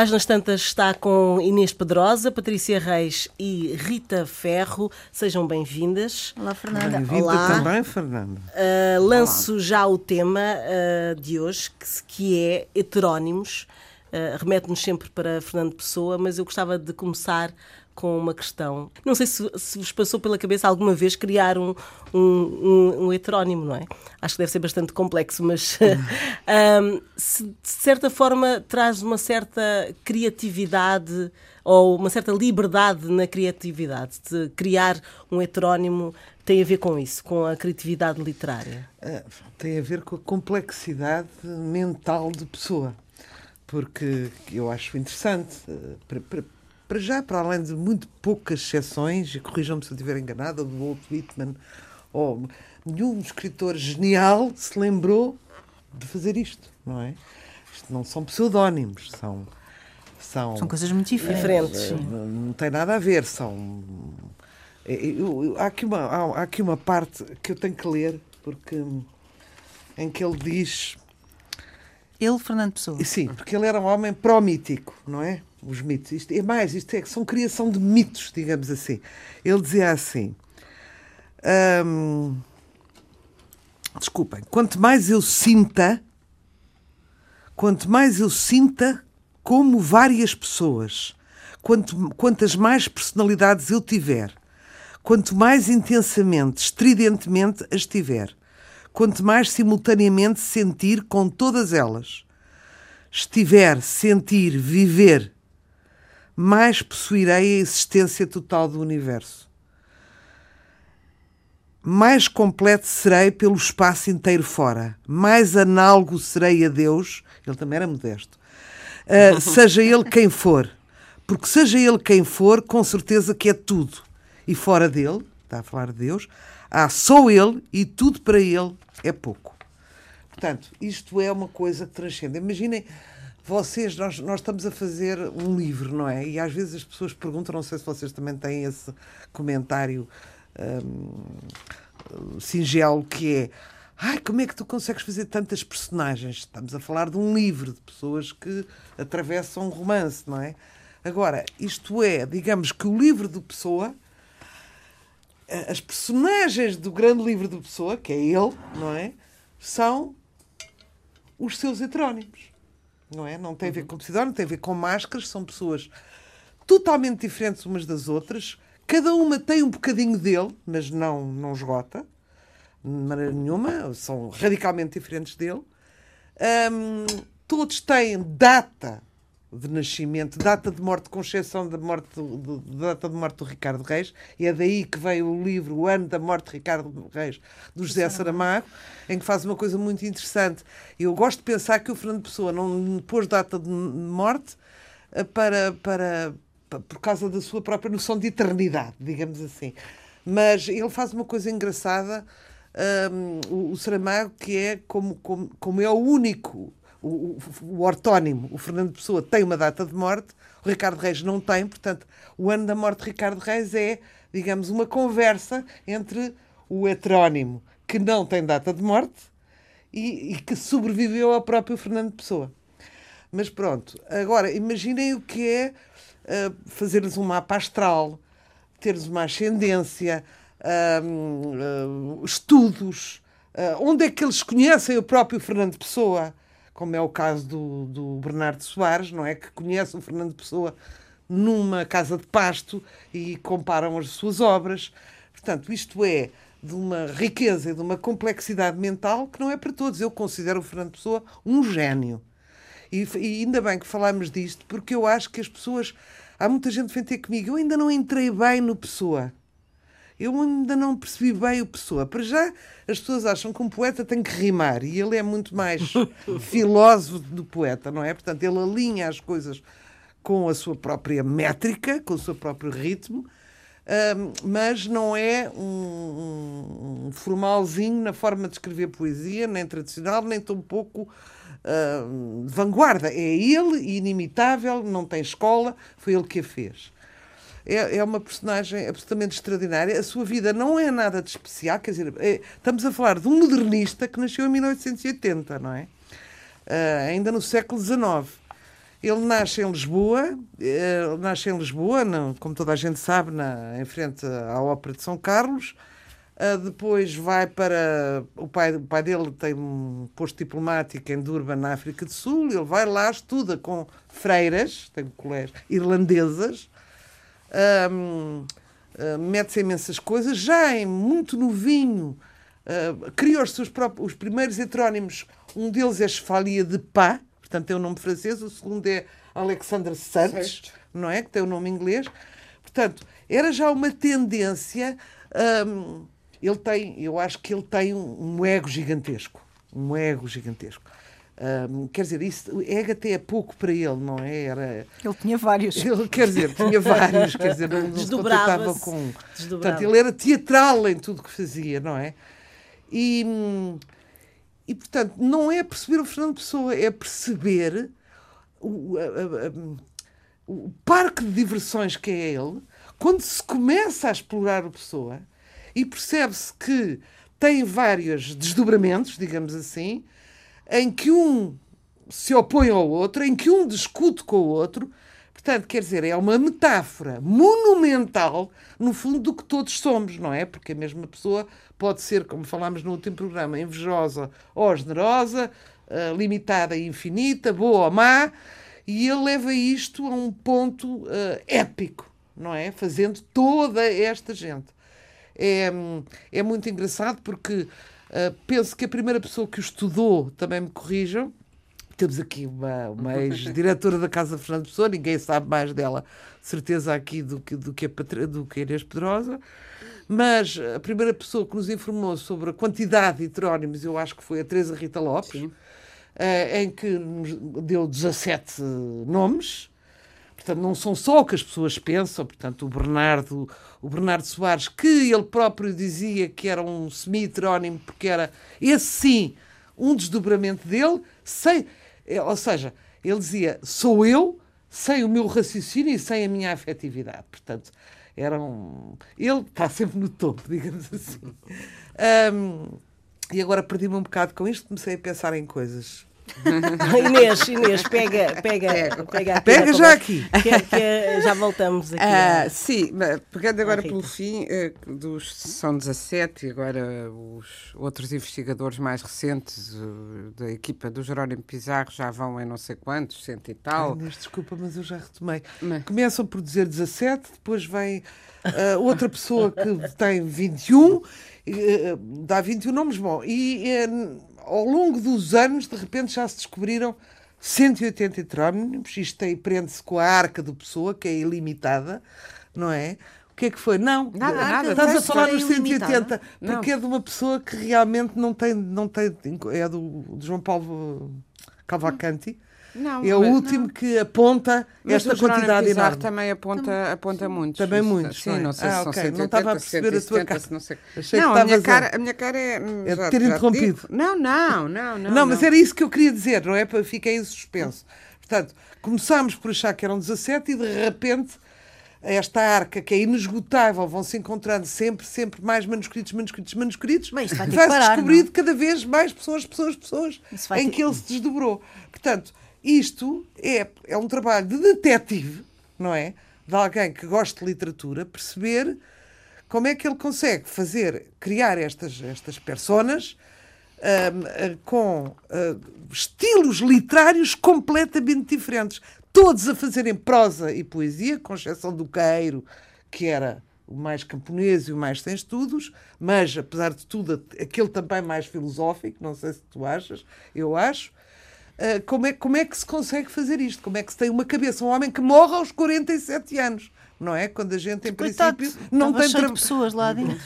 A Páginas Tantas está com Inês Pedrosa, Patrícia Reis e Rita Ferro. Sejam bem-vindas. Olá, Fernanda. Bem-vinda Olá. também, Fernanda. Uh, lanço já o tema uh, de hoje, que, que é heterónimos. Uh, Remete-nos sempre para Fernando Pessoa, mas eu gostava de começar com uma questão. Não sei se, se vos passou pela cabeça alguma vez criar um, um, um, um heterónimo, não é? Acho que deve ser bastante complexo, mas um, se, de certa forma traz uma certa criatividade ou uma certa liberdade na criatividade. De criar um heterónimo tem a ver com isso, com a criatividade literária? Uh, tem a ver com a complexidade mental de pessoa. Porque eu acho interessante, uh, para, já, para além de muito poucas exceções, e corrijam-me se eu estiver enganada, do Walt Whitman, ou nenhum escritor genial se lembrou de fazer isto, não é? Isto não são pseudónimos, são. São, são coisas muito diferentes. É, não, não tem nada a ver, são. Eu, eu, há, aqui uma, há, há aqui uma parte que eu tenho que ler, porque. em que ele diz. Ele, Fernando Pessoa. Sim, porque ele era um homem pró-mítico, não é? Os mitos. Isto é mais, isto é, são criação de mitos, digamos assim. Ele dizia assim. Hum, desculpem, quanto mais eu sinta, quanto mais eu sinta como várias pessoas, quanto, quantas mais personalidades eu tiver, quanto mais intensamente, estridentemente as tiver, quanto mais simultaneamente sentir com todas elas, estiver, sentir, viver, mais possuirei a existência total do universo. Mais completo serei pelo espaço inteiro fora, mais análogo serei a Deus, ele também era modesto, uh, seja ele quem for, porque seja ele quem for, com certeza que é tudo. E fora dele, está a falar de Deus, há só ele e tudo para ele é pouco. Portanto, isto é uma coisa que transcende. Imaginem, vocês, nós, nós estamos a fazer um livro, não é? E às vezes as pessoas perguntam, não sei se vocês também têm esse comentário um, singelo, que é Ai, como é que tu consegues fazer tantas personagens? Estamos a falar de um livro, de pessoas que atravessam um romance, não é? Agora, isto é, digamos que o livro de Pessoa, as personagens do grande livro de Pessoa, que é ele, não é? São os seus heterónimos, não é? Não tem a ver com pseudónimo, tem a ver com máscaras, são pessoas totalmente diferentes umas das outras, cada uma tem um bocadinho dele, mas não, não esgota, de maneira nenhuma, são radicalmente diferentes dele. Um, todos têm data de nascimento, data de morte, com exceção da morte de, data de morte do Ricardo Reis, e é daí que veio o livro O Ano da Morte de Ricardo Reis, do José Saramago, em que faz uma coisa muito interessante. Eu gosto de pensar que o Fernando Pessoa não pôs data de morte para, para, para, por causa da sua própria noção de eternidade, digamos assim. Mas ele faz uma coisa engraçada, um, o, o Saramago, que é como, como, como é o único o, o, ortónimo, o Fernando Pessoa, tem uma data de morte, o Ricardo Reis não tem, portanto, o ano da morte de Ricardo Reis é, digamos, uma conversa entre o heterónimo, que não tem data de morte, e, e que sobreviveu ao próprio Fernando Pessoa. Mas pronto, agora imaginem o que é uh, fazeres um mapa astral, teres uma ascendência, uh, uh, estudos, onde é que eles conhecem o próprio Fernando Pessoa como é o caso do, do Bernardo Soares, não é? Que conhece o Fernando Pessoa numa casa de pasto e comparam as suas obras. Portanto, isto é de uma riqueza e de uma complexidade mental que não é para todos. Eu considero o Fernando Pessoa um gênio. E, e ainda bem que falámos disto, porque eu acho que as pessoas. Há muita gente que vem ter comigo. Eu ainda não entrei bem no Pessoa. Eu ainda não percebi bem o Pessoa. Para já, as pessoas acham que um poeta tem que rimar e ele é muito mais filósofo do poeta, não é? Portanto, ele alinha as coisas com a sua própria métrica, com o seu próprio ritmo, mas não é um, formalzinho na forma de escrever poesia, nem tradicional, nem tão pouco uh, de vanguarda. É ele, inimitável, não tem escola, foi ele que a fez é, é uma personagem absolutamente extraordinária. A sua vida não é nada de especial, quer dizer, é, estamos a falar de um modernista que nasceu em 1880, não é? Uh, ainda no século XIX. Ele nasce em Lisboa, ele nasce em Lisboa, como toda a gente sabe, na, em frente à Ópera de São Carlos. Uh, depois vai para. O pai, o pai dele tem um posto diplomático em Durban, na África do Sul. Ele vai lá, estuda com freiras, tem colégio, irlandesas, um, uh, mete-se imensas coisas. Já em muito novinho, uh, cria os seus próprios os primeiros heterónimos. Um deles é Chevalia de Pá, portanto tem o um nome francês. O segundo é Alexandre Santos, não é? Que tem o um nome inglês. Portanto, era já uma tendência. Um, ele tem, eu acho que ele tem um, um ego gigantesco. Um ego gigantesco. Um, quer dizer, isso, ego até é pouco para ele, não é? Era, ele tinha vários. Ele, quer dizer, tinha vários, quer dizer, não, não se contentava com. Portanto, ele era teatral em tudo que fazia, não é? E, e portanto, não é perceber o Fernando Pessoa, é perceber o, a, a, o parque de diversões que é ele, quando se começa a explorar o Pessoa e percebe-se que tem vários desdobramentos, digamos assim, em que um se opõe ao outro, em que um discute com o outro. Portanto, quer dizer, é uma metáfora monumental, no fundo, do que todos somos, não é? Porque a mesma pessoa pode ser, como falámos no último programa, invejosa ou generosa, uh, limitada e infinita, boa ou má, e ele leva isto a um ponto uh, épico, não é? Fazendo toda esta gente é, é muito engraçado porque uh, penso que a primeira pessoa que o estudou, também me corrijam, temos aqui uma, uma ex-diretora da Casa Fernando Pessoa, ninguém sabe mais dela, certeza, aqui do que, do que, a, do que a Inês Pedrosa. Mas a primeira pessoa que nos informou sobre a quantidade de heterónimos, eu acho que foi a Teresa Rita Lopes, uh, em que nos deu 17 nomes. Portanto, não são só o que as pessoas pensam. Portanto, o Bernardo, o Bernardo Soares, que ele próprio dizia que era um semi-heterónimo, porque era, esse sim, um desdobramento dele, sem, é, ou seja, ele dizia, sou eu, sem o meu raciocínio e sem a minha afetividade. Portanto, era um... Ele está sempre no topo, digamos assim. Um, e agora perdi-me um bocado com isto, comecei a pensar em coisas. Inês, Inês, pega, pega, pega, pega já aqui. Que, que, já voltamos aqui. Ah, sim, pegando agora pelo fim, eh, dos, são 17 e agora os outros investigadores mais recentes da equipa do Jerónimo Pizarro já vão em não sei quantos, cento e tal. Inês, desculpa, mas eu já retomei. Começam por dizer 17, depois vem uh, outra pessoa que tem 21, uh, dá 21 nomes, bom, e... Ao longo dos anos, de repente já se descobriram 180 heterónimos, isto prende-se com a arca do Pessoa, que é ilimitada, não é? O que é que foi? Não, nada, nada. Estás a falar dos 180, porque é de uma pessoa que realmente não tem, não tem é do, do João Paulo Cavalcanti. Não, é o último não. que aponta mas esta quantidade enorme. também aponta, aponta muito. Também muito. Sim, não sei ah, se okay. Não estava a perceber 170, a tua cara. Não, sei. não a, minha cara, a minha cara é... É já, ter interrompido. Não, não, não, não. Não, mas era isso que eu queria dizer, não é? Fiquei em suspenso. Portanto, começámos por achar que eram 17 e de repente esta arca que é inesgotável, vão se encontrando sempre, sempre mais manuscritos, manuscritos, manuscritos, Mas vai, vai se descobrir de cada vez mais pessoas, pessoas, pessoas em ter... que ele se desdobrou. Portanto, isto é, é um trabalho de detetive, não é? De alguém que gosta de literatura, perceber como é que ele consegue fazer, criar estas, estas personas um, com uh, estilos literários completamente diferentes. Todos a fazerem prosa e poesia, com exceção do Queiro, que era o mais camponês e o mais sem estudos, mas, apesar de tudo, aquele também mais filosófico, não sei se tu achas, eu acho. Uh, como, é, como é que se consegue fazer isto? Como é que se tem uma cabeça? Um homem que morre aos 47 anos não é? Quando a gente, em coitado, princípio, não tem cheio de pessoas lá dentro.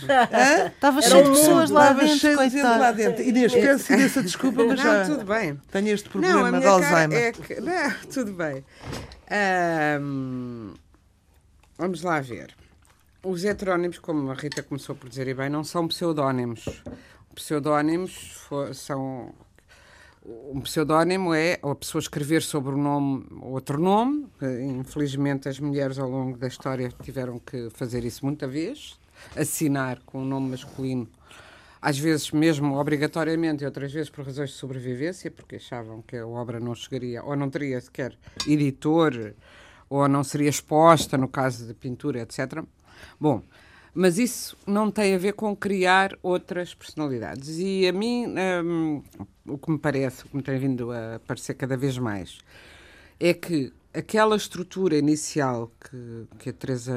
Estava cheio de pessoas lá Estava dentro. cheio de gente lá dentro. Inês, peço imensa desculpa, mas não, já tudo bem. tenho este problema não, de Alzheimer. É que, não, tudo bem. Um, vamos lá ver. Os heterónimos, como a Rita começou por dizer e bem, não são pseudónimos. Pseudónimos são um pseudónimo é a pessoa escrever sobre um nome, outro nome. Infelizmente, as mulheres ao longo da história tiveram que fazer isso muita vez, assinar com um nome masculino às vezes mesmo obrigatoriamente e outras vezes por razões de sobrevivência, porque achavam que a obra não chegaria ou não teria sequer editor ou não seria exposta no caso de pintura, etc. Bom, mas isso não tem a ver com criar outras personalidades. E a mim, hum, o que me parece, o que me tem vindo a aparecer cada vez mais, é que aquela estrutura inicial que, que a Teresa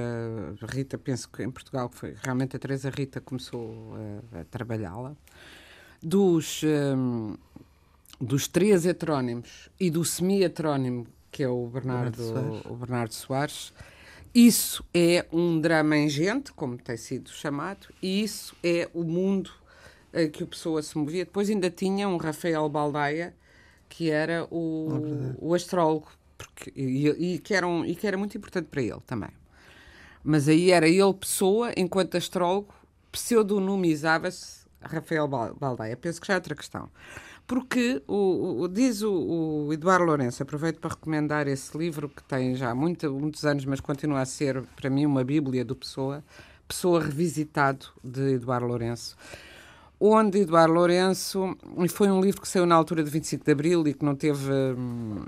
Rita, penso que em Portugal foi realmente a Teresa Rita começou a, a trabalhá-la, dos, um, dos três heterónimos e do semi-heterónimo, que é o Bernardo, Bernardo Soares. o Bernardo Soares isso é um drama ingente, como tem sido chamado, e isso é o mundo uh, que o Pessoa se movia. Depois ainda tinha um Rafael Baldaia, que era o, o astrólogo, porque, e, e, que era um, e que era muito importante para ele também. Mas aí era ele pessoa, enquanto astrólogo, pseudonimizava-se Rafael Baldaia. Penso que já é outra questão porque o, o diz o, o, Eduardo Lourenço, aproveito para recomendar esse livro que tem já muito, muitos anos, mas continua a ser para mim uma bíblia do Pessoa, Pessoa Revisitado, de Eduardo Lourenço, onde Eduardo Lourenço, e foi um livro que saiu na altura de 25 de Abril e que não teve hum,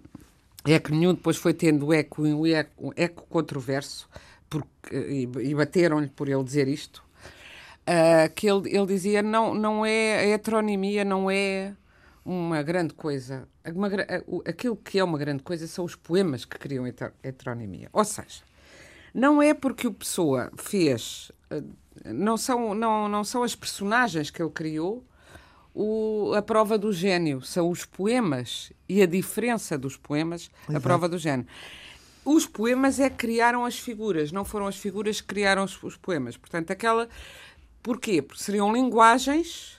eco nenhum, depois foi tendo eco, um eco, eco controverso, porque, e, e bateram-lhe por ele dizer isto, uh, que ele, ele dizia não, não é, a heteronimia não é uma grande coisa. Uma, aquilo que é uma grande coisa são os poemas que criam heteronomia. Ou seja, não é porque o Pessoa fez. Eh, não são, não, não são as personagens que ele criou o, a prova do gênio, são os poemas e a diferença dos poemas, Exato. a prova do gênio. Os poemas é que criaram as figuras, não foram as figuras que criaram os, os poemas. Portanto, aquela. Porquê? Porque seriam linguagens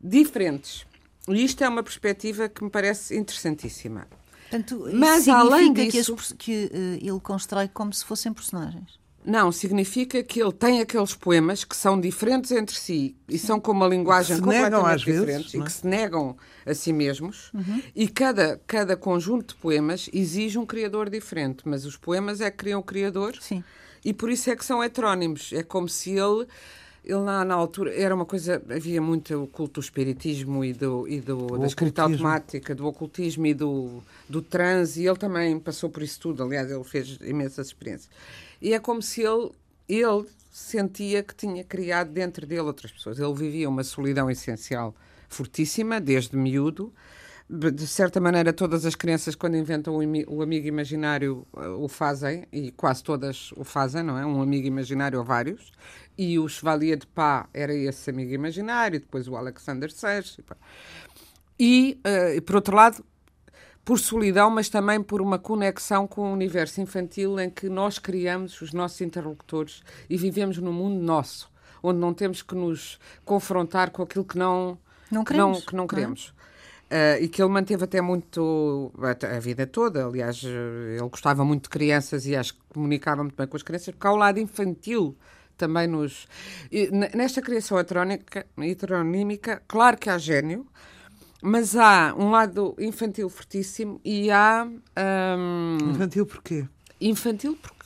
diferentes. E isto é uma perspectiva que me parece interessantíssima. Portanto, Mas além disso, que, que uh, ele constrói como se fossem personagens. Não, significa que ele tem aqueles poemas que são diferentes entre si e são com uma linguagem completamente diferente e que se negam a si mesmos. Uhum. E cada, cada conjunto de poemas exige um criador diferente, mas os poemas é que criam o criador Sim. e por isso é que são heterónimos. É como se ele ele na, na, altura era uma coisa, havia muito o culto do espiritismo e, do, e do, da escrita automática, do ocultismo e do, do transe, e ele também passou por isso tudo. Aliás, ele fez imensas experiências. E é como se ele, ele sentia que tinha criado dentro dele outras pessoas. Ele vivia uma solidão essencial fortíssima, desde miúdo, de certa maneira, todas as crianças, quando inventam o amigo imaginário, eh, o fazem, e quase todas o fazem, não é? Um amigo imaginário ou vários. E o Chevalier de Pá era esse amigo imaginário, depois o Alexander Seix. E, uh, por outro lado, por solidão, mas também por uma conexão com o universo infantil em que nós criamos os nossos interlocutores e vivemos num mundo nosso, onde não temos que nos confrontar com aquilo que não, não queremos. Não, que não queremos. Uh, e que ele manteve até muito a vida toda. Aliás, ele gostava muito de crianças e acho que comunicava muito bem com as crianças, porque há o lado infantil também nos. E, nesta criação heteronímica, claro que há gênio, mas há um lado infantil fortíssimo e há. Um, infantil porquê? Infantil porque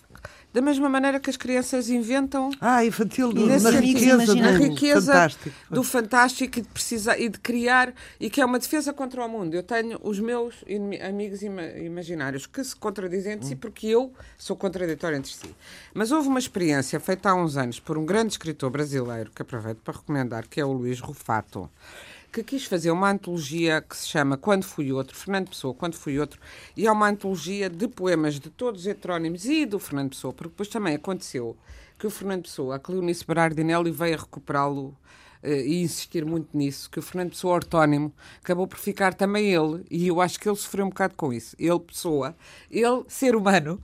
da mesma maneira que as crianças inventam. Ah, infantil, do, na riqueza, do, riqueza fantástico. do fantástico e de, precisar, e de criar, e que é uma defesa contra o mundo. Eu tenho os meus amigos imaginários que se contradizem entre hum. si, porque eu sou contraditório entre si. Mas houve uma experiência feita há uns anos por um grande escritor brasileiro, que aproveito para recomendar, que é o Luís Rufato que quis fazer uma antologia que se chama Quando Fui Outro, Fernando Pessoa, Quando Fui Outro, e é uma antologia de poemas de todos os heterónimos e do Fernando Pessoa, porque depois também aconteceu que o Fernando Pessoa, a Cleonice Berardinelli veio recuperá-lo uh, e insistir muito nisso, que o Fernando Pessoa ortónimo acabou por ficar também ele, e eu acho que ele sofreu um bocado com isso. Ele, Pessoa, ele, ser humano,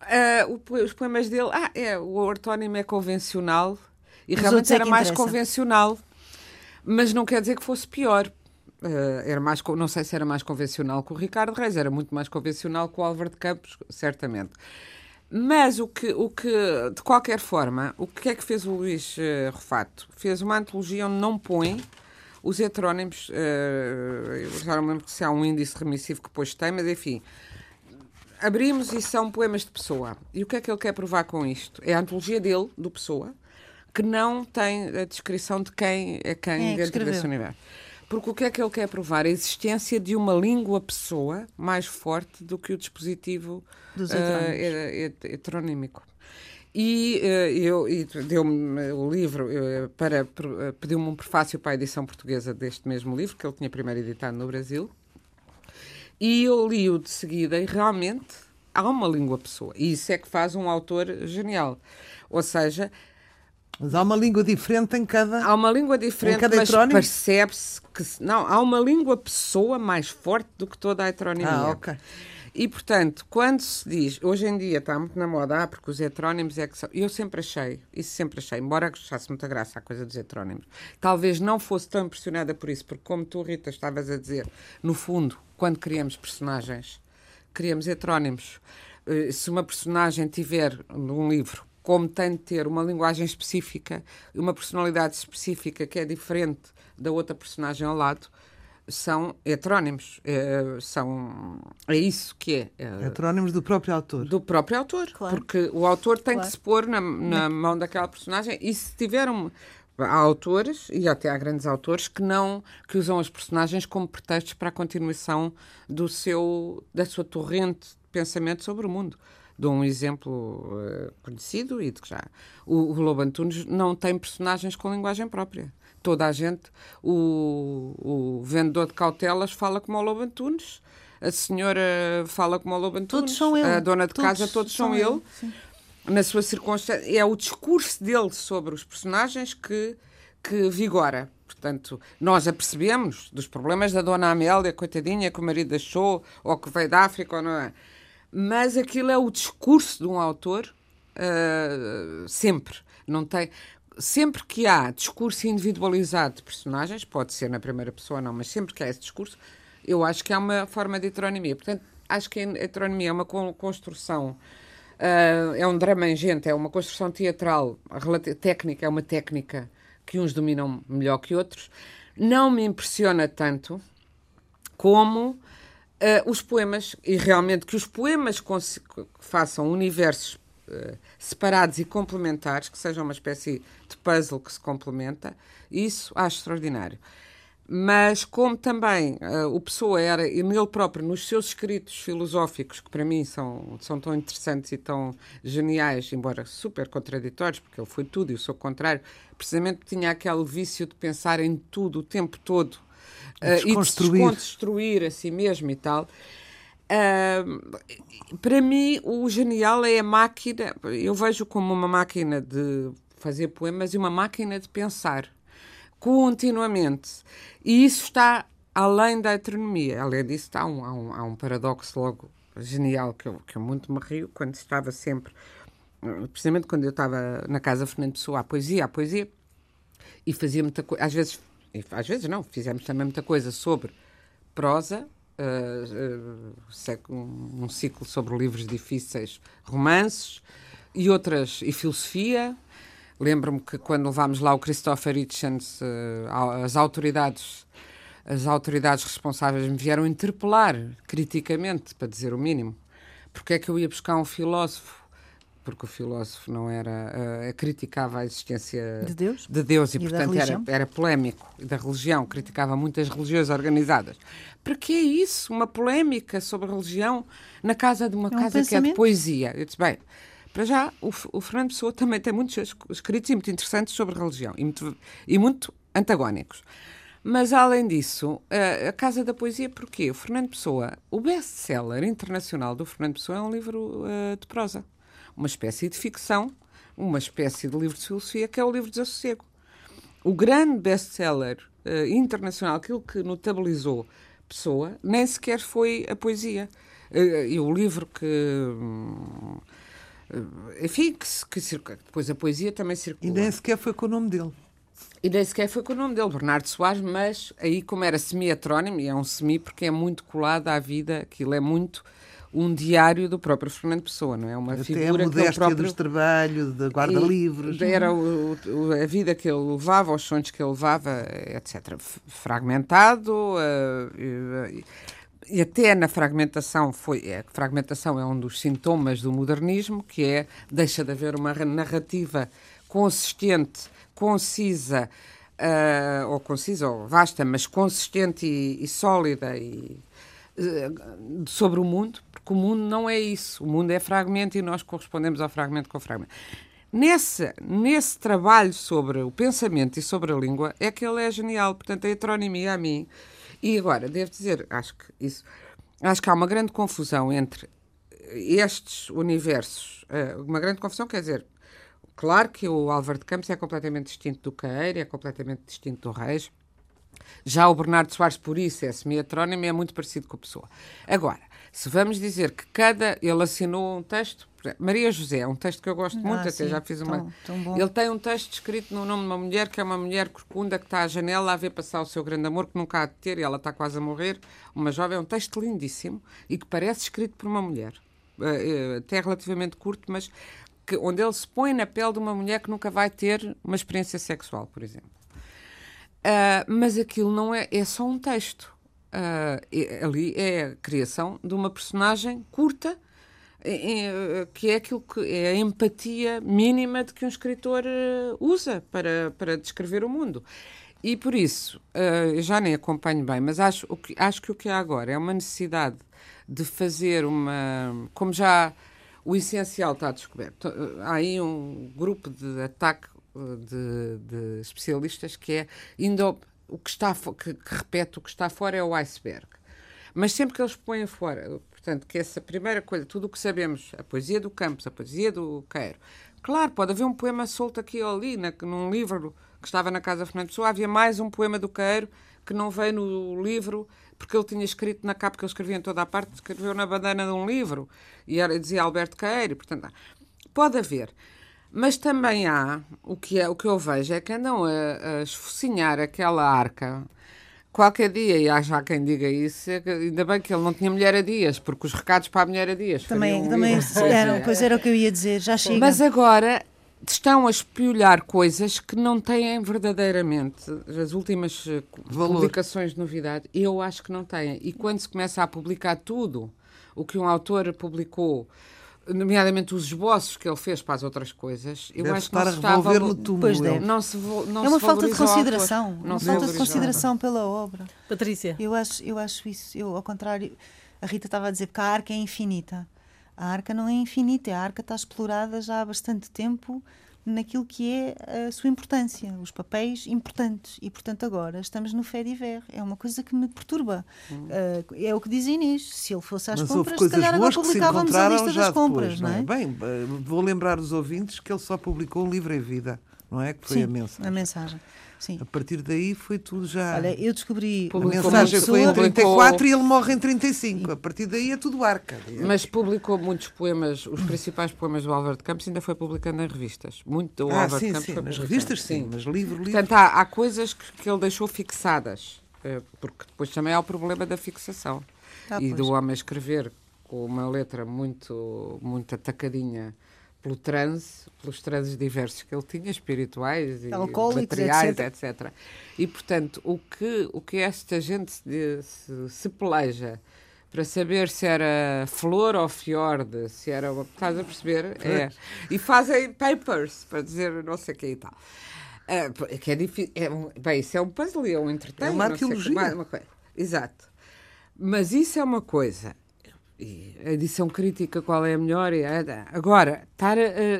uh, os poemas dele, ah, é, o ortónimo é convencional, e Os realmente é era mais convencional mas não quer dizer que fosse pior. Uh, era mais, não sei se era mais convencional que o Ricardo Reis, era muito mais convencional que o Álvaro de Campos, certamente. Mas o que, o que, de qualquer forma, o que é que fez o Luís uh, Rufato? Fez uma antologia onde não põe os heterónimos, uh, eu já não lembro se há um índice remissivo que depois tem, mas enfim, abrimos e são poemas de Pessoa. E o que é que ele quer provar com isto? É a antologia dele, do Pessoa, que não tem a descrição de quem é quem é dentro desse universo. Porque o que é que ele quer provar? A existência de uma língua-pessoa mais forte do que o dispositivo uh, heteronímico. E uh, eu e deu-me o livro uh, para uh, pediu-me um prefácio para a edição portuguesa deste mesmo livro que ele tinha primeiro editado no Brasil. E eu li-o de seguida e realmente há uma língua pessoa. E isso é que faz um autor genial. Ou seja, mas há uma língua diferente em cada. Há uma língua diferente, mas percebe-se que. Não, há uma língua pessoa mais forte do que toda a heteronimia. Ah, ok. E, portanto, quando se diz, hoje em dia está muito na moda, ah, porque os heterónimos é que são. Eu sempre achei, isso sempre achei, embora gostasse muita graça a coisa dos heterónimos, talvez não fosse tão impressionada por isso, porque, como tu, Rita, estavas a dizer, no fundo, quando criamos personagens, criamos heterónimos. Eh, se uma personagem tiver num livro como tem de ter uma linguagem específica, uma personalidade específica que é diferente da outra personagem ao lado, são heterónimos. É, são, é isso que é. é. Heterónimos do próprio autor. Do próprio autor. Claro. Porque o autor tem claro. que se pôr na, na mão daquela personagem e se tiver um, há autores e até há grandes autores que não que usam os personagens como pretextos para a continuação do seu da sua torrente de pensamento sobre o mundo dou um exemplo uh, conhecido e de que já. O, o Lobo Antunes não tem personagens com linguagem própria. Toda a gente, o, o vendedor de cautelas fala como o Lobo Antunes, a senhora fala como o Lobo Antunes, todos são ele. a dona de todos casa, todos são, são ele. ele. Na sua circunstância, é o discurso dele sobre os personagens que, que vigora. Portanto, nós apercebemos dos problemas da dona Amélia, coitadinha, que o marido deixou, ou que veio da África, ou não é? Mas aquilo é o discurso de um autor uh, sempre. Não tem. Sempre que há discurso individualizado de personagens, pode ser na primeira pessoa, não, mas sempre que há esse discurso, eu acho que há uma forma de heteronomia. Portanto, acho que a heteronomia é uma construção, uh, é um drama ingente, é uma construção teatral, técnica, é uma técnica que uns dominam melhor que outros. Não me impressiona tanto como uh, os poemas, e realmente que os poemas façam universos uh, separados e complementares, que sejam uma espécie de puzzle que se complementa, isso acho extraordinário. Mas como também uh, o Pessoa era, e nele próprio, nos seus escritos filosóficos, que para mim são, são tão interessantes e tão geniais, embora super contraditórios, porque ele foi tudo e o contrário, precisamente tinha aquele vício de pensar em tudo o tempo todo uh, e de se desconstruir a si mesmo e tal. Uh, para mim, o genial é a máquina. Eu vejo como uma máquina de fazer poemas e uma máquina de pensar continuamente. E isso está além da heteronomia. Além disso, há um, há um, há um paradoxo logo genial que eu, que eu muito me rio quando estava sempre, precisamente quando eu estava na casa Fernando Pessoa, a poesia, a poesia, e fazia muita coisa. Às vezes às vezes não, fizemos também muita coisa sobre prosa, uh, uh, um ciclo sobre livros difíceis, romances e outras, e filosofia. Lembro-me que quando levámos lá o Christopher Hitchens, uh, as autoridades as autoridades responsáveis me vieram interpelar criticamente, para dizer o mínimo. Porque é que eu ia buscar um filósofo porque o filósofo não era uh, criticava a existência de Deus, de Deus e, e portanto era, era polémico. Da religião criticava muitas religiões organizadas. Para que é isso? Uma polémica sobre a religião na casa de uma é um casa pensamento. que é de poesia. Eu disse bem para já o, o Fernando Pessoa também tem muitos escritos e muito interessantes sobre religião e muito, e muito antagónicos. Mas, além disso, a, a Casa da Poesia, porquê? O Fernando Pessoa, o best-seller internacional do Fernando Pessoa é um livro uh, de prosa uma espécie de ficção, uma espécie de livro de filosofia, que é o livro Desassossego. O grande best-seller uh, internacional, aquilo que notabilizou Pessoa, nem sequer foi a poesia. Uh, e o livro que. Uh, enfim, que, que circula. Depois a poesia também circulou. E nem sequer foi com o nome dele. E nem sequer foi com o nome dele, Bernardo Soares, mas aí, como era semi-heterónimo, e é um semi porque é muito colado à vida, aquilo é muito um diário do próprio Fernando Pessoa, não é? Uma Até figura a modéstia que próprio... dos trabalhos, de guarda-livros. Era o, o, a vida que ele levava, os sonhos que ele levava, etc. Fragmentado. Uh, e, e até na fragmentação foi a fragmentação é um dos sintomas do modernismo que é deixa de haver uma narrativa consistente, concisa, uh, ou concisa, ou vasta, mas consistente e, e sólida e, uh, sobre o mundo, porque o mundo não é isso. O mundo é fragmento e nós correspondemos ao fragmento com o fragmento. Nesse, nesse trabalho sobre o pensamento e sobre a língua é que ele é genial. Portanto, a heteronomia a mim. E agora, devo dizer, acho que isso. Acho que há uma grande confusão entre estes universos. Uh, uma grande confusão, quer dizer, Claro que o Álvaro de Campos é completamente distinto do Caeiro, é completamente distinto do Reis. Já o Bernardo Soares, por isso, é semi-heterónimo, é muito parecido com a pessoa. Agora, se vamos dizer que cada. Ele assinou um texto. Maria José, é um texto que eu gosto muito, ah, até sim, já fiz uma. Tão, tão ele tem um texto escrito no nome de uma mulher que é uma mulher corcunda que está à janela a ver passar o seu grande amor, que nunca há de ter, e ela está quase a morrer. Uma jovem, é um texto lindíssimo e que parece escrito por uma mulher. Eh, eh, até relativamente curto, mas que, onde ele se põe na pele de uma mulher que nunca vai ter uma experiência sexual, por exemplo. Uh, mas aquilo não é, é só um texto. Uh, ali é a criação de uma personagem curta, que é aquilo que é a empatia mínima de que um escritor uh, usa para, para descrever o mundo. E por isso, uh, já nem acompanho bem, mas acho, o que, acho que o que há agora é uma necessidade de fazer uma. Como já o essencial está descoberto. Há aí um grupo de ataque de, de especialistas que é indo o que está que, que, repete o que está fora é o iceberg. Mas sempre que eles põem fora, portanto, que essa primeira coisa, tudo o que sabemos, a poesia do Campos, a poesia do Queiro, claro, pode haver um poema solto aqui ou ali, na, num livro que estava na casa de Fernando Pessoa, havia mais um poema do Queiro que não veio no livro porque ele tinha escrito na capa que ele escrevia em toda a parte, escreveu na bandana de um livro, e era, dizia Alberto Caeiro, portanto, pode haver. Mas também há, o que, é, o que eu vejo é que andam a, a esfocinhar aquela arca qualquer dia, e há já quem diga isso, é ainda bem que ele não tinha mulher a dias, porque os recados para a mulher a dias. Também, também eram, pois era o que eu ia dizer, já chega. Mas agora estão a espiolhar coisas que não têm verdadeiramente as últimas eh, Valor. publicações de novidade. Eu acho que não têm. E quando se começa a publicar tudo o que um autor publicou, nomeadamente os esboços que ele fez para as outras coisas, eu Deve acho que não se está a valor... no túmulo. Pois Não se, não é uma falta de consideração, uma falta de consideração pela obra. Patrícia. Eu acho, eu acho isso, eu ao contrário, a Rita estava a dizer que a arca é infinita. A arca não é infinita, a arca está explorada já há bastante tempo naquilo que é a sua importância, os papéis importantes. E, portanto, agora estamos no fé. É uma coisa que me perturba. Hum. Uh, é o que diz Inês. Se ele fosse às Mas compras, se calhar agora publicávamos a lista das compras. Depois, não é? não é? Bem, vou lembrar os ouvintes que ele só publicou um livro em vida, não é? Que foi Sim, a mensagem. A mensagem. Sim. A partir daí foi tudo já. Olha, eu descobri. A mensagem foi em 34 e ele morre em 35. A partir daí é tudo arca. Mas publicou muitos poemas, os principais poemas do Álvaro de Campos ainda foi publicando em revistas. Muito do ah, Álvaro sim, de Campos sim, nas revistas sim, mas livro, livro. Portanto, há, há coisas que, que, ele deixou fixadas, eh, porque depois também há o problema da fixação. Ah, e pois. do homem escrever com uma letra muito, muito atacadinha pelo transe, pelos transes diversos que ele tinha, espirituais e materiais, etc. etc. E, portanto, o que, o que esta gente se, se, se peleja para saber se era flor ou fiord, se era. Estás a perceber? É. E fazem papers para dizer não sei o que e tal. Uh, que é difícil. É um, bem, isso é um puzzle, é um entretenimento. É uma arqueologia. Uma, uma coisa. Exato. Mas isso é uma coisa e a edição crítica qual é a melhor. Agora, estar,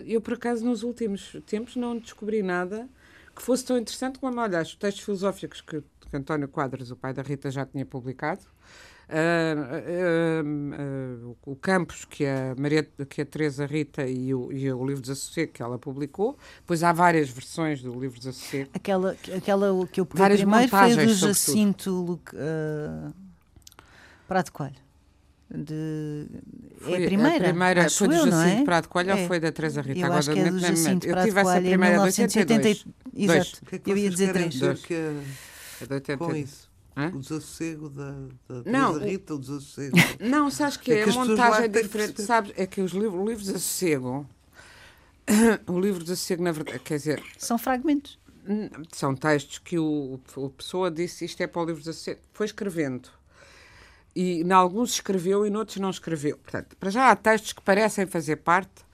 eu por acaso nos últimos tempos não descobri nada que fosse tão interessante como, olha, os textos filosóficos que, que António Quadros, o pai da Rita, já tinha publicado. Uh, uh, uh, o Campos, que a, Maria, que a Teresa Rita e o, e o livro Desassossego que ela publicou. Pois há várias versões do livro Desassossego. Aquela, aquela que eu peguei várias primeiro foi do Jacinto Prato Coelho de foi é a primeira, a primeira foi do eu, Jacinto é? Prado Coelho é. ou foi da Teresa Rita? Eu Agora acho que é do Jacinto Prado eu tive essa primeira em 1980, Exato, que é que eu ia dizer três. Dizer que é, é com isso? Hã? O desassossego da, da não, Teresa Rita, o desassossego. Não, sabes que é, é que a montagem é diferente. Sabes, é que os livros, o livro de desassossego, o livro de desassossego, na verdade, quer dizer... São fragmentos. São textos que o, a pessoa disse isto é para o livro de desassossego. Foi escrevendo e em alguns escreveu e noutros não escreveu. Portanto, para já há textos que parecem fazer parte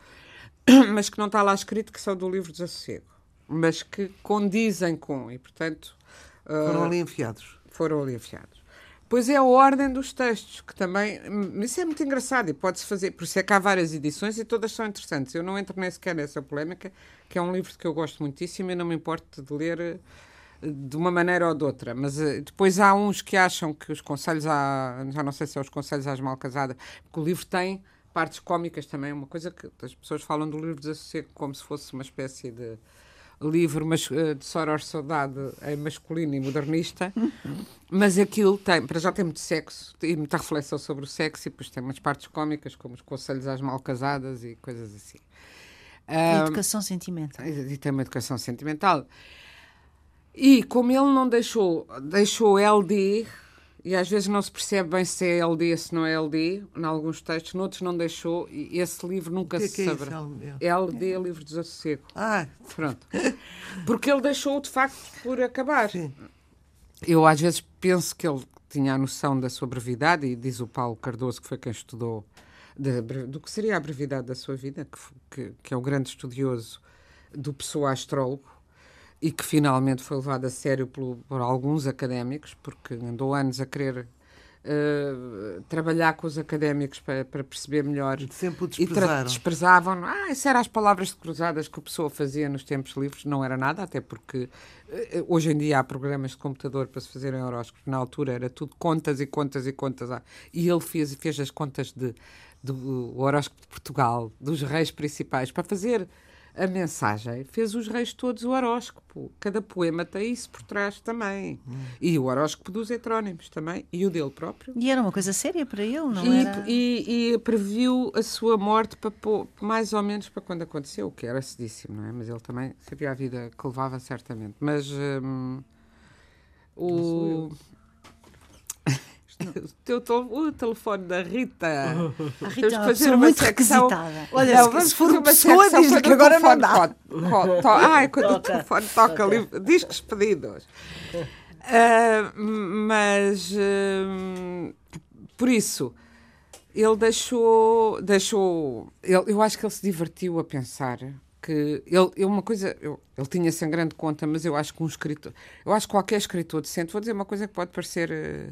mas que não está lá escrito que são do livro Desassossego, mas que condizem com, e portanto. Foram uh, ali enfiados. Foram ali enfiados. Pois é a ordem dos textos, que também. Isso é muito engraçado e pode-se fazer. Por isso é que há várias edições e todas são interessantes. Eu não entro nem sequer nessa polémica, que é um livro que eu gosto muitíssimo e não me importo de ler eh, de uma maneira ou de outra. Mas uh, depois há uns que acham que os conselhos à. Já não sei se é os conselhos às mal casadas, porque o livro tem partes cómicas também, uma coisa que as pessoas falam do livro Desassossego como se fosse uma espécie de livro mas, eh, de Soror Saudade em masculino e modernista, mas aquilo tem, para já tem muito sexo e muita reflexão sobre o sexo e depois tem umas partes cómicas, como os conselhos às mal casadas e coisas assim. Um, educação sentimental. E tem uma educação sentimental. E como ele não deixou, deixou LD, e às vezes não se percebe bem se é LD, se não é LD, em alguns textos, noutros não deixou, e esse livro nunca que se que é saberá. isso? LD, livro de desassossego. Ah, Pronto. Porque ele deixou de facto por acabar. Sim. Eu às vezes penso que ele tinha a noção da sua brevidade, e diz o Paulo Cardoso, que foi quem estudou bre- do que seria a brevidade da sua vida, que, que, que é o grande estudioso do pessoa astrólogo, e que finalmente foi levado a sério pelo- por alguns académicos, porque andou anos a querer eh, trabalhar com os académicos para, para perceber melhor sempre o e desprezaram. desprezavam. Ah, isso era as palavras de cruzadas que a pessoa fazia nos tempos livres. Não era nada, até porque eh, hoje em dia há programas de computador para se fazerem horóscopos. Na altura era tudo contas e contas e contas. Ah, E ele fez, fez as contas de, do horóscopo de Portugal, dos reis principais, para fazer a mensagem. Fez os reis todos o horóscopo. Cada poema tem isso por trás também. E o horóscopo dos heterónimos também. E o dele próprio. E era uma coisa séria para ele, não E, era? e- e previu a sua morte para pô- mais ou menos para quando aconteceu, o que era cedíssimo, não é? Mas ele também sabia a vida que levava, certamente. Mas hum, o. O, teu tel- o telefone da Rita. A Rita é uma fazer pessoa uma muito secção- requisitada. Olha, Não, se- vamos se for uma pessoa, diz que o agora não dá. to- co- to- Ai, quando o Toca. telefone toca livre, discos pedidos. Ah, mas hum, por isso ele deixou, deixou ele- eu acho que ele se divertiu a pensar que ele, uma coisa, eu- ele tinha sangrando conta, mas eu acho que um escritor, eu acho que qualquer escritor decente, vou dizer uma coisa que pode parecer eh,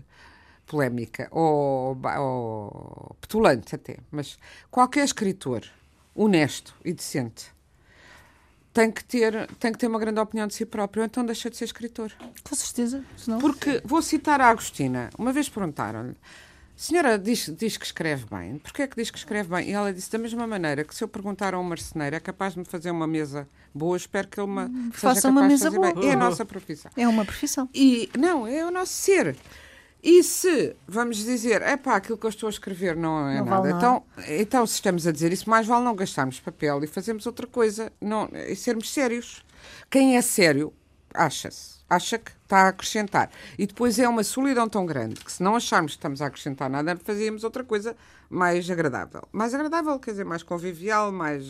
polémica ou, ou petulante até, mas qualquer escritor honesto e decente tem que ter tem que ter uma grande opinião de si próprio, então deixa de ser escritor. Com certeza. Senão... Porque, vou citar a Agostina, uma vez perguntaram-lhe, senhora diz, diz que escreve bem, porquê é que diz que escreve bem? E ela disse, da mesma maneira que se eu perguntar a um marceneiro é capaz de me fazer uma mesa boa, espero que ele me seja Hum, faça uma mesa fazer bem. boa. É a nossa profissão. É uma profissão. E, não, é o nosso ser. E se, vamos dizer, é pá, aquilo que eu estou a escrever não é Não nada. vale Então, então, se estamos a dizer isso, mais vale não gastarmos papel e fazermos outra coisa não, e sermos sérios. Quem é sério, acha-se. Acha que está a acrescentar. E depois é uma solidão tão grande que se não acharmos que estamos a acrescentar nada, fazíamos outra coisa mais agradável. Mais agradável, quer dizer, mais convivial, mais,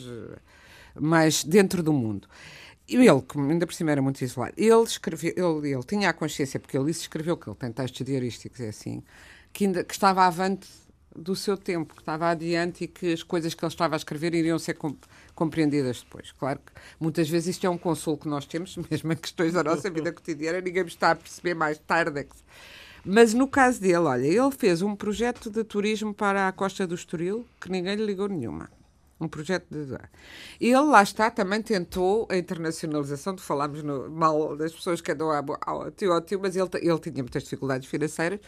mais dentro do mundo. Ele, que ainda por cima era muito isolado, ele escreveu, ele, ele tinha a consciência, porque ele isso escreveu, que ele tem textos diarísticos, é assim, que, ainda, que estava avante do seu tempo, que estava adiante e que as coisas que ele estava a escrever iriam ser com- compreendidas depois. Claro que muitas vezes isto é um consolo que nós temos, mesmo em questões da nossa vida cotidiana, ninguém está a perceber mais tarde. é Mas no caso dele, olha, ele fez um projeto de turismo para a Costa do Estoril que ninguém lhe ligou nenhuma. Um projeto de. Ele lá está, também tentou a internacionalização, de falarmos no, mal das pessoas que andam ao, ao tio ao tio, mas ele, ele tinha muitas dificuldades financeiras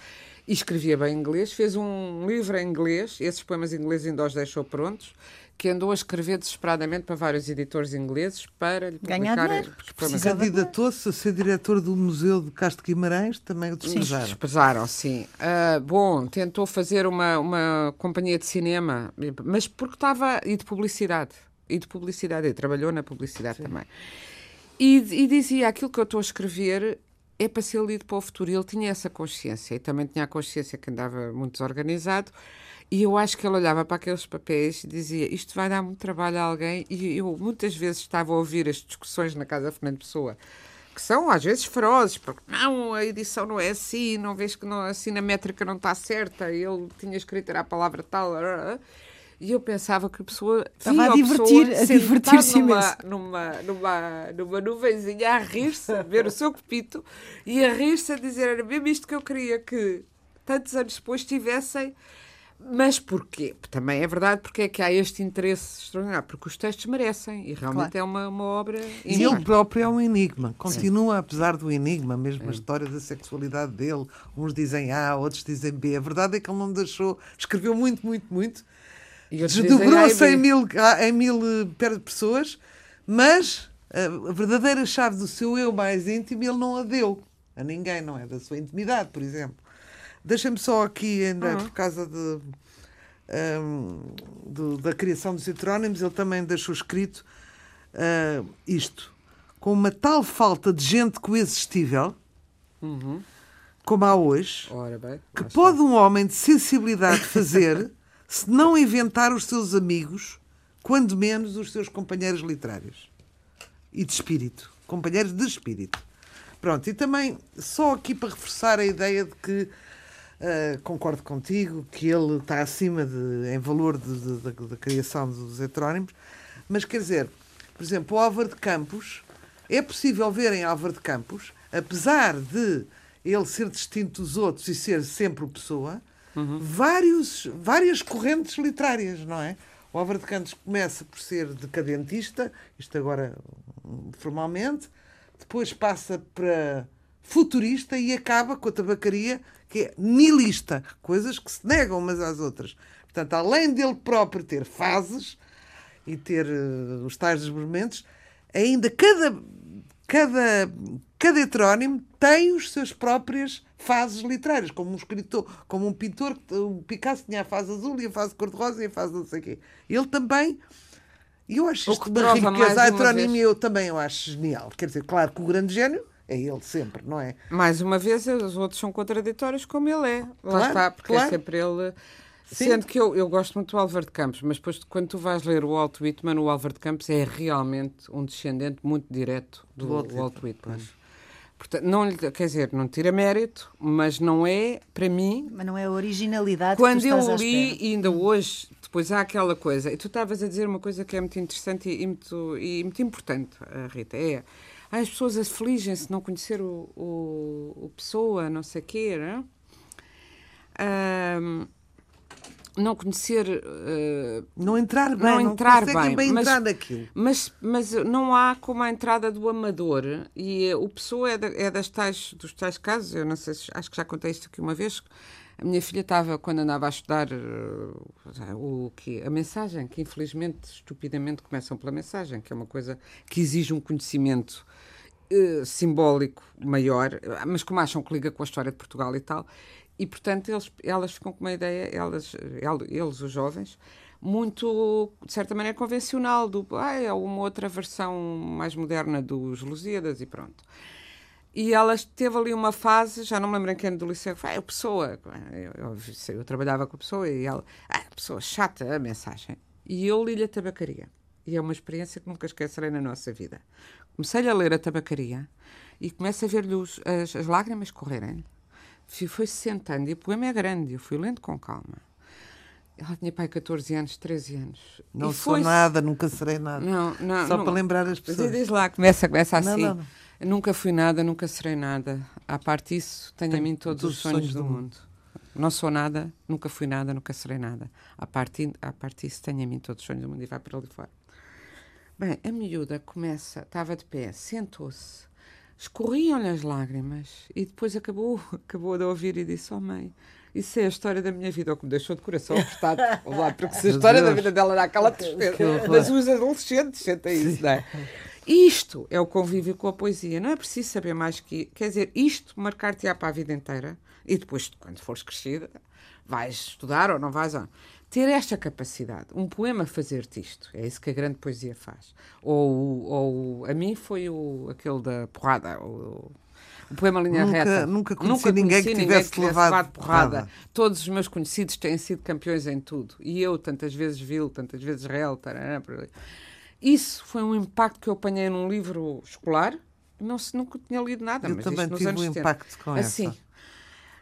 e escrevia bem inglês. Fez um livro em inglês, esses poemas ingleses ainda os deixou prontos, que andou a escrever desesperadamente para vários editores ingleses para lhe Ganhar publicar dinheiro, Candidatou-se a ser diretor do Museu de Castro Guimarães, também o desprezaram. Desprezaram, sim. Ah, bom, tentou fazer uma, uma companhia de cinema, mas porque estava. e de publicidade. E de publicidade. Ele trabalhou na publicidade também. E, e dizia: aquilo que eu estou a escrever é para ser lido para o futuro. Ele tinha essa consciência. E também tinha a consciência que andava muito desorganizado. E eu acho que ele olhava para aqueles papéis e dizia: Isto vai dar muito trabalho a alguém. E eu muitas vezes estava a ouvir as discussões na casa da Fernando Pessoa que são às vezes ferozes, porque não, a edição não é assim, não vês que não, assim na métrica não está certa, ele tinha escrito era a palavra tal. E eu pensava que a pessoa Estava a divertir- pessoa a divertir-se numa, numa, numa, numa nuvenzinha a rir-se, a ver o seu copito e a rir-se a dizer era mesmo isto que eu queria que tantos anos depois tivessem. Mas porquê? Também é verdade porque é que há este interesse extraordinário. Porque os textos merecem e realmente Claro. é uma, uma obra E ele próprio é um enigma. Continua, apesar do enigma, mesmo a história da sexualidade dele. Uns dizem A, outros dizem B. A verdade é que ele não deixou. Escreveu muito, muito, muito. Desdobrou-se e em mil, em mil eh, per- pessoas, mas a, a verdadeira chave do seu eu mais íntimo ele não a deu a ninguém, não é? Da sua intimidade, por exemplo. Deixa-me só aqui, ainda por causa de, hum, do- da criação dos heterónimos, ele também deixou escrito ah, isto. Com uma tal falta de gente coexistível, como há hoje, bem, que pode um homem de sensibilidade fazer se não inventar os seus amigos, quando menos os seus companheiros literários e de espírito, companheiros de espírito. Pronto, e também só aqui para reforçar a ideia de que ah, concordo contigo que ele está acima de, em valor da- criação dos heterónimos, mas quer dizer, por exemplo, o Álvaro de Campos, é possível ver em Álvaro de Campos, apesar de ele ser distinto dos outros e ser sempre o pessoa, vários, várias correntes literárias, não é? O Álvaro de Campos começa por ser decadentista, isto agora hum, formalmente, depois passa para futurista e acaba com a tabacaria, que é nihilista, coisas que se negam umas às outras. Portanto, além dele próprio ter fases e ter eh, os tais desmovimentos, ainda cada, cada, cada heterónimo tem as suas próprias fases literárias, como um escritor, como um pintor, o Picasso tinha a fase azul e a fase cor-de-rosa e a fase não sei o quê. Ele também e eu acho O isto uma riqueza. A heteronímia eu também eu acho genial. Quer dizer, claro que o grande gênio é ele sempre, não é? Mais uma vez, os outros são contraditórios, como ele é. Lá Claro, está, porque claro. é sempre ele. Sim. Sendo que eu, eu gosto muito do Álvaro de Campos, mas depois, quando tu vais ler o Walt Whitman, o Álvaro de Campos é realmente um descendente muito direto do, Do Walt Whitman. Portanto, não, lhe- quer dizer, não tira mérito, mas não é, para mim, Mas não é a originalidade quando que tu eu li, e ainda hoje, depois há aquela coisa, e tu estavas a dizer uma coisa que é muito interessante e, e muito, e muito importante, eh, Rita, é "Ah, as pessoas afligem-se de não conhecer o, o, o pessoa, não sei o quê, não é? Ahm, não conhecer eh, Não entrar bem, não não, entrar conseguem bem, mas- entrar naquilo. mas, mas não há como a entrada do amador e eh, o pessoa é, da- é das tais, dos tais casos, eu não sei se acho que já contei isto aqui uma vez. A minha filha estava, quando andava a estudar eh, o que a mensagem, que infelizmente, estupidamente, começam pela mensagem, que é uma coisa que exige um conhecimento simbólico maior, mas como acham que liga com a história de Portugal e tal, e portanto eles, elas ficam com uma ideia, elas, el- eles, os jovens, muito, de certa maneira, convencional, do ah, é uma outra versão mais moderna dos Lusíadas e pronto. E ela teve ali uma fase, já não me lembro em quem do liceu, foi, ah, a pessoa, eu, eu, eu trabalhava com a pessoa e ela, ah, a pessoa chata, a mensagem. E eu li-lhe a tabacaria. E é uma experiência que nunca esquecerei na nossa vida. Comecei a ler a tabacaria e começo a ver-lhe as, as lágrimas correrem. Fui- Foi-se sentando e o poema é grande, eu fui lendo com calma. Ela tinha pai 14 anos, 13 anos. Não e sou nada, nunca serei nada. Não, não, Só não- para lembrar as mas pessoas. diz lá, começa, começa assim. não, não. Nunca fui nada, nunca serei nada. À parte disso, tenho, a mim todos, os sonhos, do mundo. Não sou nada, nunca fui nada, nunca serei nada. À parte, à parte disso, tenho a mim todos os sonhos do mundo e vai para ali fora. Bem, a miúda começa, estava de pé, sentou-se, escorriam-lhe as lágrimas e depois acabou, acabou de ouvir e disse: Oh mãe, isso é a história da minha vida, o que me deixou de coração apertado. Lá, porque se a história da Deus. vida dela era aquela tristeza, mas os adolescentes sentem isso, não é? Isto é o convívio com a poesia. Não é preciso saber mais que. Quer dizer, isto marcar-te-á para a vida inteira e depois, quando fores crescida, vais estudar ou não vais. Ou... Ter esta capacidade, um poema fazer-te isto, é isso que a grande poesia faz. Ou, ou a mim foi o, aquele da porrada, o, o poema Linha Nunca- Reta. nunca conheci ninguém que tivesse levado porrada. Todos os meus conhecidos têm sido campeões em tudo. E eu, tantas vezes vil, tantas vezes réu, tarará, por ali. Isso foi um impacto que eu apanhei num livro escolar. Não se nunca tinha lido nada, Eu mas também isto nos tive anos um 70. impacto com assim. essa.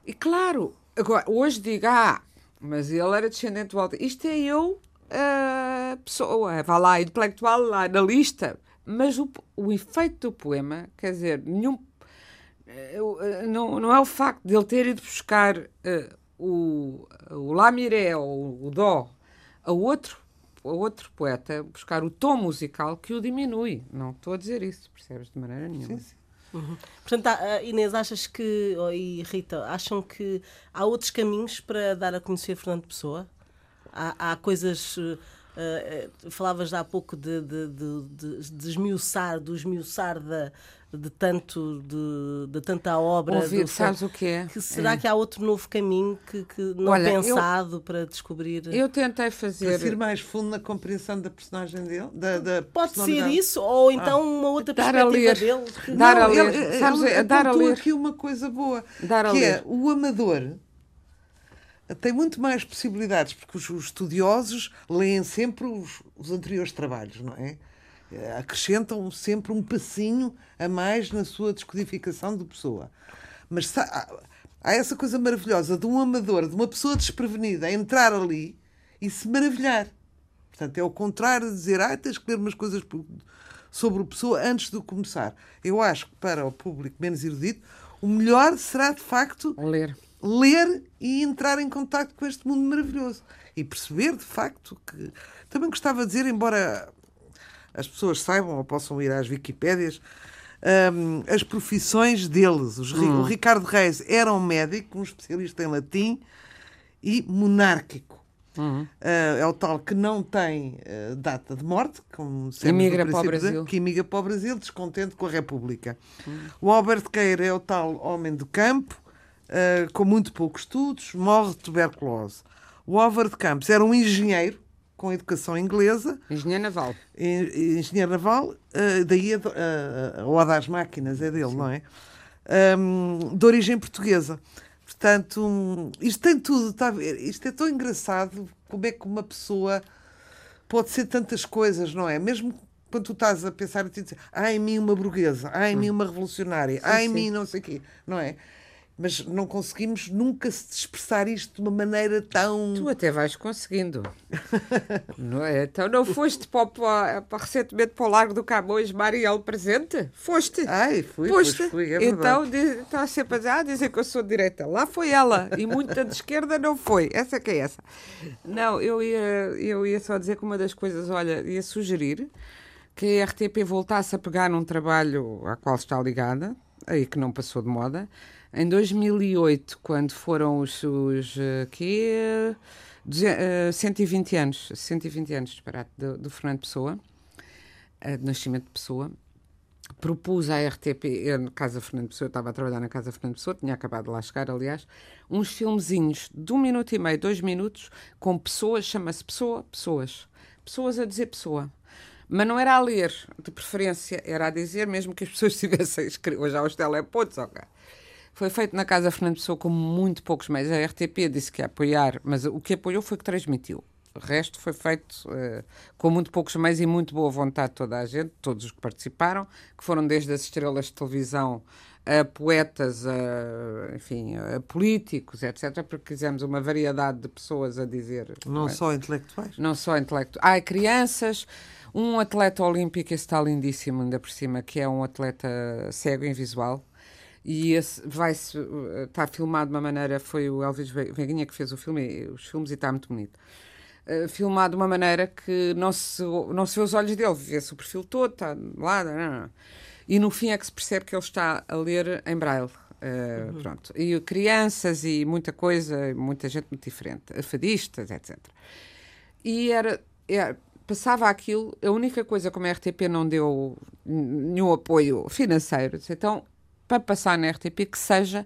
E claro, agora, hoje digo, ah, mas ele era descendente do Alto. Isto é eu uh, pessoa, vá lá, intelectual lá na lista, mas o, o efeito do poema, quer dizer, nenhum. Uh, não, não é o facto de ele ter ido buscar uh, o, o Lá Miré ou o Dó a outro, a outro poeta, buscar o tom musical que o diminui. Não estou a dizer isso, percebes? De maneira nenhuma. Sim, sim. Uhum. Portanto, Inês, achas que, e Rita, acham que há outros caminhos para dar a conhecer Fernando Pessoa? Há, há coisas. Uh, falavas há pouco de, de, de, de, de esmiuçar, do esmiuçar da, de, tanto, de, de tanta obra. Ouvir, do, sabes o que é? Que será é. que há outro novo caminho que, que não Olha, pensado eu, para descobrir? Eu tentei fazer. Para ir mais fundo na compreensão da personagem dele? Da, da Pode ser isso, ou então ah. uma outra dar perspectiva dele. Que... Dar não, a ler. Ele, sabes, ele, dar a ler. aqui uma coisa boa. Dar a que é ler. é o amador tem muito mais possibilidades, porque os, os estudiosos leem sempre os, os, anteriores trabalhos, não é? Eh, acrescentam sempre um passinho a mais na sua descodificação de pessoa. Mas há, essa coisa maravilhosa de um amador, de uma pessoa desprevenida, entrar ali e se maravilhar. Portanto, é o contrário de dizer, ah, tens que ler umas coisas sobre o pessoa antes de começar. Eu acho que para o público menos erudito, o melhor será de facto ler ler e entrar em contato com este mundo maravilhoso e perceber de facto que também gostava de dizer, embora as pessoas saibam ou possam ir às Wikipédias, um, as profissões deles. Os, hum. O Ricardo Reis era um médico, um especialista em latim e monárquico. Uhum. Uh, é o tal que não tem uh, data de morte, como emigra para o Brasil. que emigra para o Brasil, descontente com a República. Uhum. O Albert Queira é o tal homem do campo, uh, com muito poucos estudos, morre de tuberculose. O Álvaro de Campos era um engenheiro com educação inglesa. Engenheiro naval. Engenheiro naval, uh, daí a, a, a Oda às Máquinas é dele, Sim. não é? Um, de origem portuguesa. Portanto, isto tem tudo, está a ver? Isto é tão engraçado como é que uma pessoa pode ser tantas coisas, não é? Mesmo quando tu estás a pensar, tu dizes, há em mim uma burguesa, há em hum. mim uma revolucionária, sim, há em sim. mim não sei o quê, não é? Mas não conseguimos nunca se expressar isto de uma maneira tão. Tu até vais conseguindo. não é? Então não foste para, para, para, recentemente para o Largo do Camões, Mariel presente? Foste? Ai, fui, Foste. fui, é então está sempre a dizer, ah, dizer que eu sou de direita. Lá foi ela, e muita de esquerda não foi. Essa que é essa. Não, eu ia, eu ia só dizer que uma das coisas, olha, ia sugerir que a RTP voltasse a pegar num trabalho a qual está ligada, aí que não passou de moda em 2008, quando foram os, os aqui, uh, 120 anos, 120 anos, disparate, do, do Fernando Pessoa, uh, de nascimento de Pessoa, propus à RTP, eu na Casa Fernando Pessoa, eu estava a trabalhar na Casa Fernando Pessoa, tinha acabado de lá chegar, aliás, uns filmezinhos de um minuto e meio, dois minutos, com pessoas, chama-se Pessoa, Pessoas. Pessoas a dizer pessoa. Mas não era a ler, de preferência, era a dizer, mesmo que as pessoas tivessem escrito, hoje há os telepontos, ok. Foi feito na Casa Fernando Pessoa com muito poucos meios. A RTP disse que ia apoiar, mas o que apoiou foi que transmitiu. O resto foi feito uh, com muito poucos meios e muito boa vontade de toda a gente, todos os que participaram, que foram desde as estrelas de televisão a poetas, a, enfim, a políticos, etc., porque quisemos uma variedade de pessoas a dizer. Não, é? só intelectuais? Não só intelectuais. Há crianças, um atleta olímpico, esse está lindíssimo ainda por cima, que é um atleta cego invisual, e esse vai-se está filmado de uma maneira foi o Elvis Veguinha que fez o filme os filmes e está muito bonito uh, filmado de uma maneira que não se não se vê os olhos dele vê-se o perfil todo está lá não, não. e no fim é que se percebe que ele está a ler em braille uh, uhum. pronto e crianças e muita coisa muita gente muito diferente fadistas etc e era, era passava aquilo, a única coisa como a RTP não deu nenhum apoio financeiro, então para passar na RTP que seja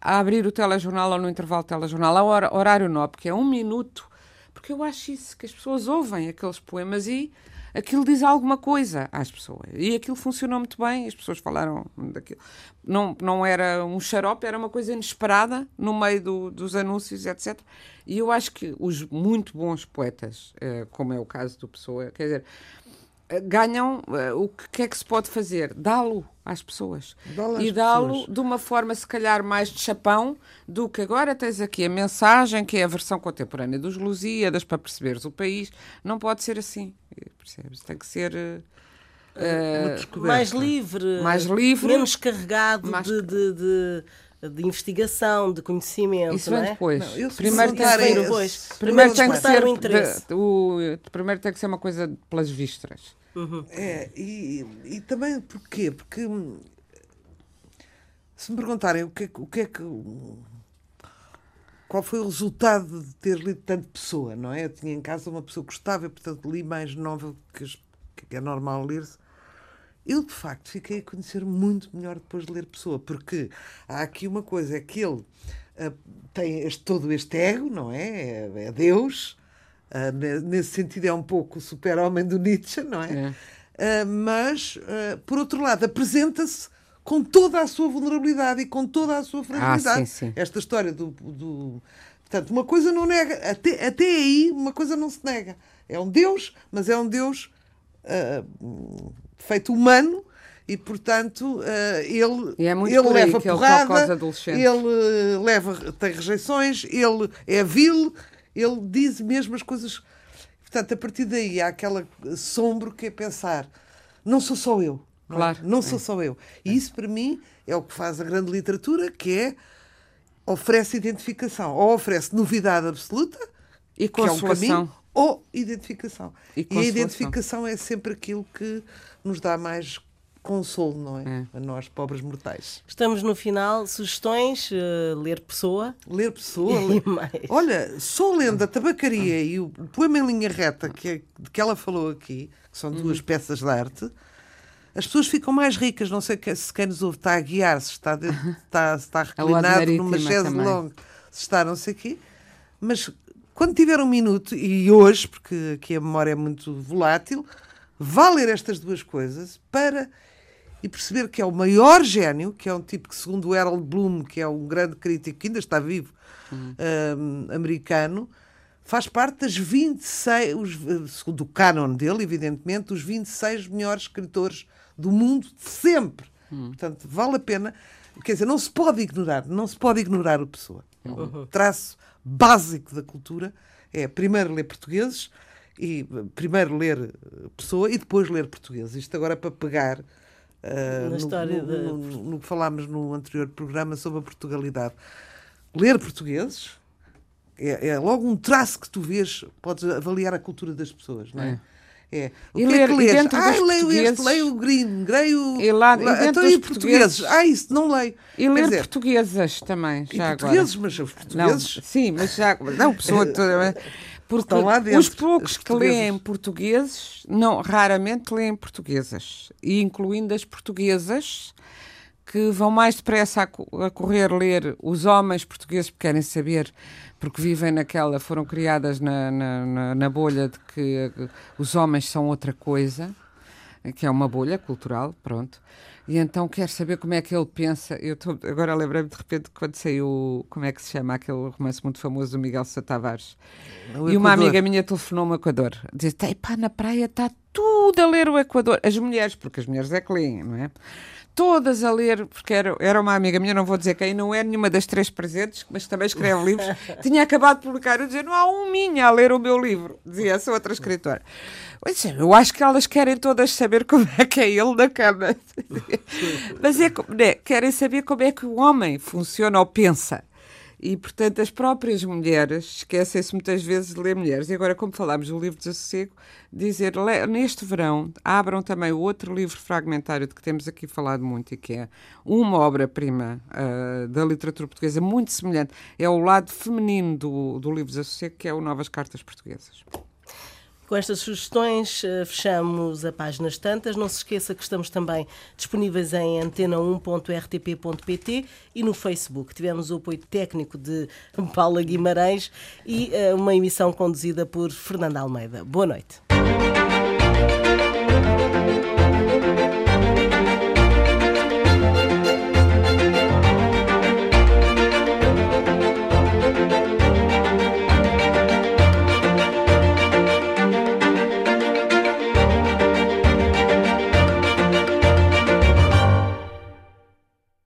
a abrir o telejornal ou no intervalo do telejornal, ao horário nobre, porque é um minuto, porque eu acho isso, que as pessoas ouvem aqueles poemas e aquilo diz alguma coisa às pessoas. E aquilo funcionou muito bem, as pessoas falaram daquilo. Não, não era um xarope, era uma coisa inesperada no meio do, dos anúncios, etc. E eu acho que os muito bons poetas, eh, como é o caso do Pessoa, quer dizer, eh, ganham eh, o que, é que se pode fazer? Dá-lo às pessoas. Às e dá-lo de uma forma, se calhar, mais de chapão do que agora tens aqui a mensagem, que é a versão contemporânea dos Lusíadas, para perceberes o país. Não pode ser assim, percebes? Tem que ser. descoberta. mais livre, Mais livre. menos carregado Mais- de, de, de- de investigação, de conhecimento. Isso não vem é? depois. Não, primeiro, tem que depois. primeiro tem que ser o interesse. de- o, primeiro tem que ser uma coisa pelas vistas. É, e, e também porquê? Porque hum, se me perguntarem o que é, que- o que é que. Qual foi o resultado de ter lido tanto pessoa, não é? Eu tinha em casa uma pessoa que gostava, portanto li mais nova que, que é normal ler-se. Eu, de facto, fiquei a conhecer muito melhor depois de ler Pessoa, porque há aqui uma coisa, é que ele ah, tem este, todo este ego, não é? É, é Deus. Ne- nesse sentido é um pouco o super-homem do Nietzsche, não é? Ah, mas, ah, por outro lado, apresenta-se com toda a sua vulnerabilidade e com toda a sua fragilidade. sim, sim. Esta história do, do- Portanto, uma coisa não nega... Até, até aí, uma coisa não se nega. É um Deus, mas é um Deus ah, feito humano e, portanto, ah, ele, E é muito ele leva que ele porrada, ele eh, leva, tem rejeições, ele é vil, ele diz mesmo as coisas. Portanto, a partir daí há aquela sombro que é pensar, não sou só eu. Não, é? Claro. não sou só eu. E isso, para mim, é o que faz a grande literatura, que é oferece identificação. Ou oferece novidade absoluta, E que é um caminho, ou identificação. E E, a identificação é sempre aquilo que nos dá mais consolo, não é? É. A nós, pobres mortais. Estamos no final. Sugestões, eh, ler pessoa. Ler pessoa. E ler- mais. Olha, só lendo a tabacaria e o, poema em linha reta que, é- de que ela falou aqui, que são Uhum. duas peças de arte, as pessoas ficam mais ricas. Não sei se quem nos ouve está a guiar, se está, dentro, está, se está reclinado numa chaise longa, se está não sei o quê. Mas quando tiver um minuto, e hoje, porque aqui a memória é muito volátil, vá ler estas duas coisas para e perceber que é o maior gênio, que é um tipo que, segundo o Harold Bloom, que é um grande crítico que ainda está vivo, hum, americano, faz parte das 26, os, segundo o canon dele, evidentemente, os 26 melhores escritores do mundo de sempre. Portanto, vale a pena. Quer dizer, não se pode ignorar, não se pode ignorar o Pessoa. É um traço básico da cultura. É primeiro ler portugueses, e primeiro ler eh, Pessoa e depois ler português. Isto agora é para pegar Na no, história no- no- no que falámos no anterior programa sobre a Portugalidade. Ler portugueses é, é logo um traço que tu vês, podes avaliar a cultura das pessoas, não é? É. O E que ler- é que lês? Ah, leio este, portugueses- leio o Green, leio. E lá- e então, e portugueses? portugueses? Ah, isso não leio. E ler dizer, portuguesas também, já portugueses, agora. mas os Não, portugueses. sim, mas já. Não, pessoa toda. Porque dentro, os poucos os que portugueses. leem portugueses, não, raramente leem portuguesas. E incluindo as portuguesas, que vão mais depressa a, co- a correr ler os homens portugueses porque querem saber, porque vivem naquela, foram criadas na, na, na- bolha de que eh, os homens são outra coisa, que é uma bolha cultural, pronto. E então quero saber como é que ele pensa. Eu tô, agora lembrei-me de repente quando saiu, como é que se chama aquele romance muito famoso do Miguel Sousa Tavares. E uma amiga minha telefonou-me ao Equador. Dizia, "Ei, pá, na praia está tudo a ler o Equador. As mulheres, porque as mulheres é que leem, não é? Todas a ler, porque era, era uma amiga minha, não vou dizer quem, não é nenhuma das três presentes, mas também escreve livros. Tinha acabado de publicar, eu dizia, não há um minha a ler o meu livro, dizia essa outra escritora. Eu acho que elas querem todas saber como é que é ele na cama. Mas é, né, querem saber como é que o homem funciona ou pensa. E, portanto, as próprias mulheres esquecem-se muitas vezes de ler mulheres. E agora, como falámos do livro de Sossego, dizer, neste verão, abram também o outro livro fragmentário de que temos aqui falado muito e que é uma obra-prima ah, da literatura portuguesa muito semelhante. É o lado feminino do, do livro de Sossego, que é o Novas Cartas Portuguesas. Com estas sugestões, eh, fechamos a páginas tantas. Não se esqueça que estamos também disponíveis em antena1.rtp.pt e no Facebook. Tivemos o apoio técnico de Paula Guimarães e eh, uma emissão conduzida por Fernanda Almeida. Boa noite.